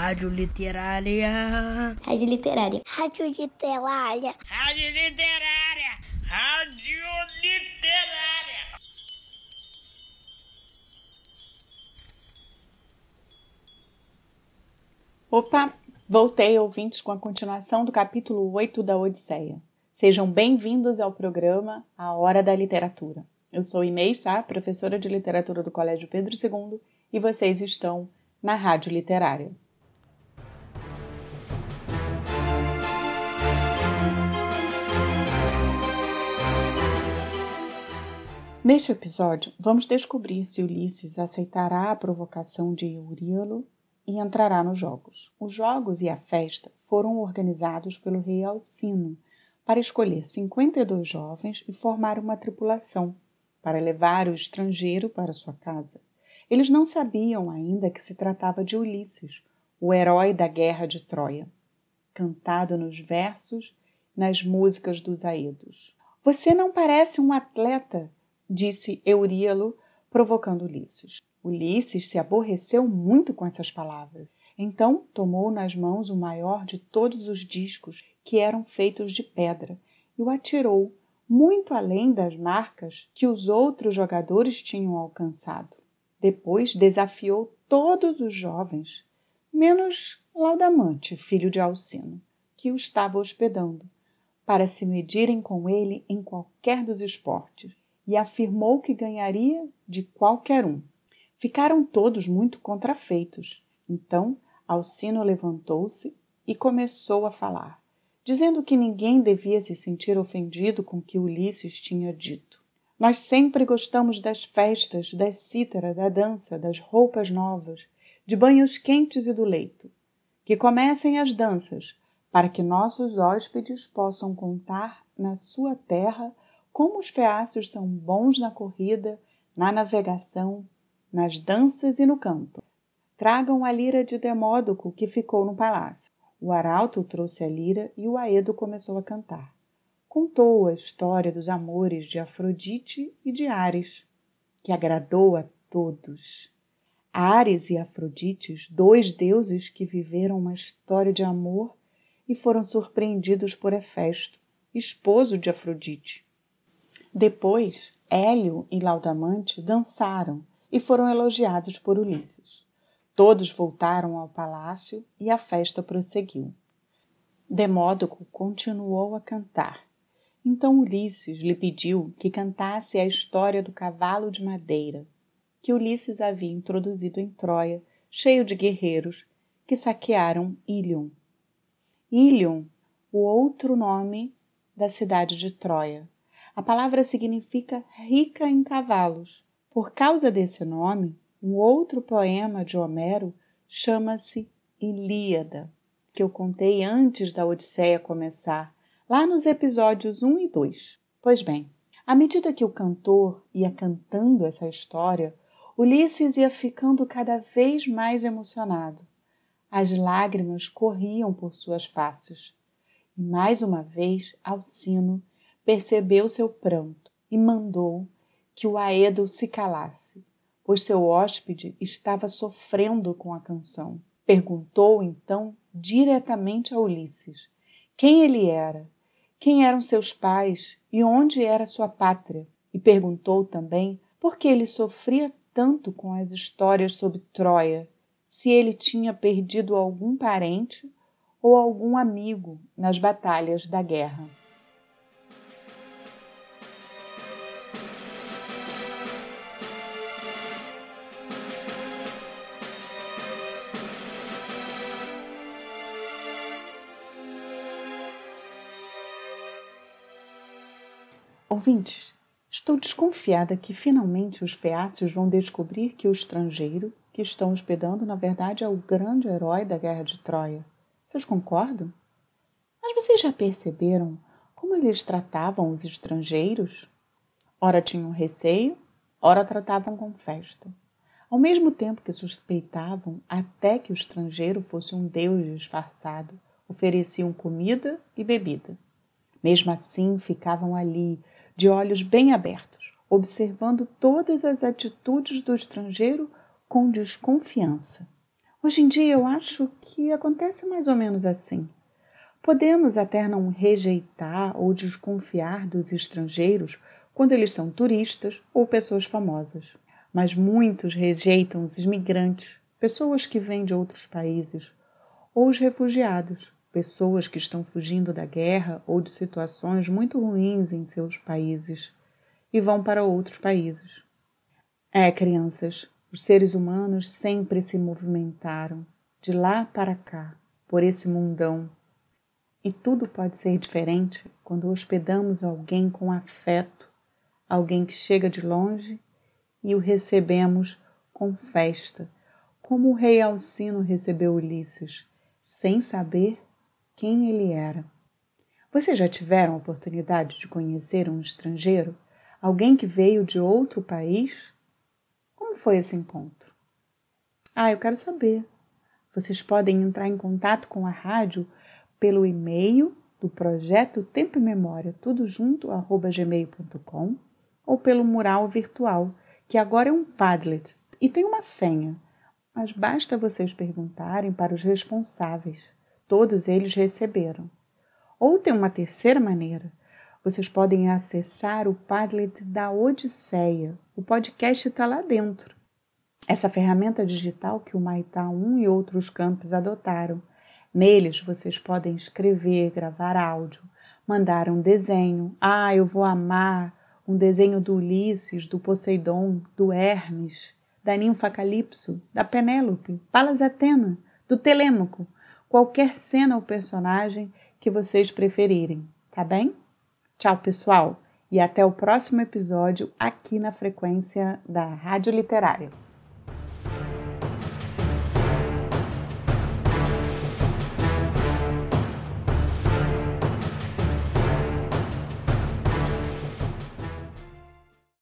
Rádio Literária. Rádio Literária. Rádio Literária. Rádio Literária. Rádio Literária. Opa, voltei, ouvintes, com a continuação do capítulo 8 da Odisseia. Sejam bem-vindos ao programa A Hora da Literatura. Eu sou Inês Sá, professora de literatura do Colégio Pedro II, e vocês estão na Rádio Literária. Neste episódio, vamos descobrir se Ulisses aceitará a provocação de Euríalo e entrará nos jogos. Os jogos e a festa foram organizados pelo rei Alcino para escolher 52 jovens e formar uma tripulação para levar o estrangeiro para sua casa. Eles não sabiam ainda que se tratava de Ulisses, o herói da guerra de Troia, cantado nos versos, nas músicas dos Aedos. Você não parece um atleta, disse Euríalo, provocando Ulisses. Ulisses se aborreceu muito com essas palavras. Então tomou nas mãos o maior de todos os discos, que eram feitos de pedra, e o atirou muito além das marcas que os outros jogadores tinham alcançado. Depois desafiou todos os jovens, menos Laudamante, filho de Alcino, que o estava hospedando, para se medirem com ele em qualquer dos esportes, e afirmou que ganharia de qualquer um. Ficaram todos muito contrafeitos. Então Alcino levantou-se e começou a falar dizendo que ninguém devia se sentir ofendido com o que Ulisses tinha dito. Nós sempre gostamos das festas, das cítaras, da dança, das roupas novas, de banhos quentes e do leito. Que comecem as danças, para que nossos hóspedes possam contar na sua terra como os feácios são bons na corrida, na navegação, nas danças e no canto. Tragam a lira de Demódoco que ficou no palácio. O arauto trouxe a lira e o aedo começou a cantar. Contou a história dos amores de Afrodite e de Ares, que agradou a todos. Ares e Afrodite, dois deuses que viveram uma história de amor e foram surpreendidos por Hefesto, esposo de Afrodite. Depois, Hélio e Laudamante dançaram e foram elogiados por Ulisses. Todos voltaram ao palácio e a festa prosseguiu. Demódoco continuou a cantar. Então Ulisses lhe pediu que cantasse a história do cavalo de madeira, que Ulisses havia introduzido em Troia, cheio de guerreiros, que saquearam Ilion. Ilion, o outro nome da cidade de Troia. A palavra significa rica em cavalos. Por causa desse nome, um outro poema de Homero chama-se Ilíada, que eu contei antes da Odisseia começar, lá nos episódios 1 e 2. Pois bem, à medida que o cantor ia cantando essa história, Ulisses ia ficando cada vez mais emocionado. As lágrimas corriam por suas faces. E mais uma vez Alcino percebeu seu pranto e mandou que o Aedo se calasse pois seu hóspede estava sofrendo com a canção. Perguntou então diretamente a Ulisses quem ele era, quem eram seus pais e onde era sua pátria, e perguntou também por que ele sofria tanto com as histórias sobre Troia, se ele tinha perdido algum parente ou algum amigo nas batalhas da guerra. Ouvintes, estou desconfiada que finalmente os feácios vão descobrir que o estrangeiro que estão hospedando, na verdade, é o grande herói da guerra de Troia. Vocês concordam? Mas vocês já perceberam como eles tratavam os estrangeiros? Ora tinham receio, ora tratavam com festa. Ao mesmo tempo que suspeitavam até que o estrangeiro fosse um deus disfarçado, ofereciam comida e bebida. Mesmo assim, ficavam ali, de olhos bem abertos, observando todas as atitudes do estrangeiro com desconfiança. Hoje em dia eu acho que acontece mais ou menos assim. Podemos até não rejeitar ou desconfiar dos estrangeiros quando eles são turistas ou pessoas famosas, mas muitos rejeitam os imigrantes, pessoas que vêm de outros países, ou os refugiados, pessoas que estão fugindo da guerra ou de situações muito ruins em seus países e vão para outros países. É, crianças, os seres humanos sempre se movimentaram de lá para cá, por esse mundão. E tudo pode ser diferente quando hospedamos alguém com afeto, alguém que chega de longe e o recebemos com festa, como o rei Alcino recebeu Ulisses, sem saber quem ele era. Vocês já tiveram a oportunidade de conhecer um estrangeiro? Alguém que veio de outro país? Como foi esse encontro? Ah, eu quero saber. Vocês podem entrar em contato com a rádio pelo e-mail do projeto Tempo e Memória, tudo junto, arroba gmail.com, ou pelo mural virtual, que agora é um Padlet e tem uma senha, mas basta vocês perguntarem para os responsáveis. Todos eles receberam. Ou tem uma terceira maneira. Vocês podem acessar o Padlet da Odisseia. O podcast está lá dentro. Essa ferramenta digital que o Maitá 1 e outros campos adotaram. Neles vocês podem escrever, gravar áudio, mandar um desenho. Ah, eu vou amar um desenho do Ulisses, do Poseidon, do Hermes, da ninfa Calipso, da Penélope, Palas Atena, do Telêmaco qualquer cena ou personagem que vocês preferirem, tá bem? Tchau, pessoal, e até o próximo episódio aqui na frequência da Rádio Literária.